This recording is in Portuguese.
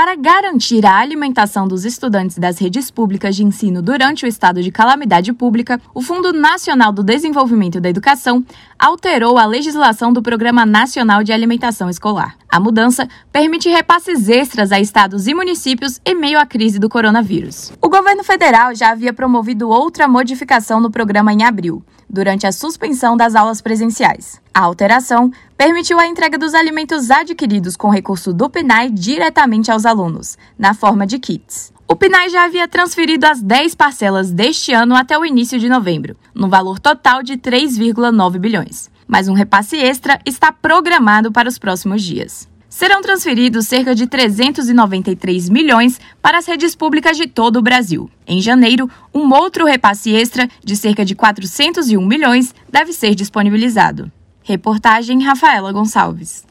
Para garantir a alimentação dos estudantes das redes públicas de ensino durante o estado de calamidade pública, o Fundo Nacional do Desenvolvimento da Educação alterou a legislação do Programa Nacional de Alimentação Escolar. A mudança permite repasses extras a estados e municípios em meio à crise do coronavírus. O governo federal já havia promovido outra modificação no programa em abril, durante a suspensão das aulas presenciais. A alteração permitiu a entrega dos alimentos adquiridos com recurso do PNAE diretamente aos alunos, na forma de kits. O PNAE já havia transferido as 10 parcelas deste ano até o início de novembro, no valor total de 3,9 bilhões. Mas um repasse extra está programado para os próximos dias. Serão transferidos cerca de 393 milhões para as redes públicas de todo o Brasil. Em janeiro, um outro repasse extra de cerca de 401 milhões deve ser disponibilizado. Reportagem Rafaela Gonçalves.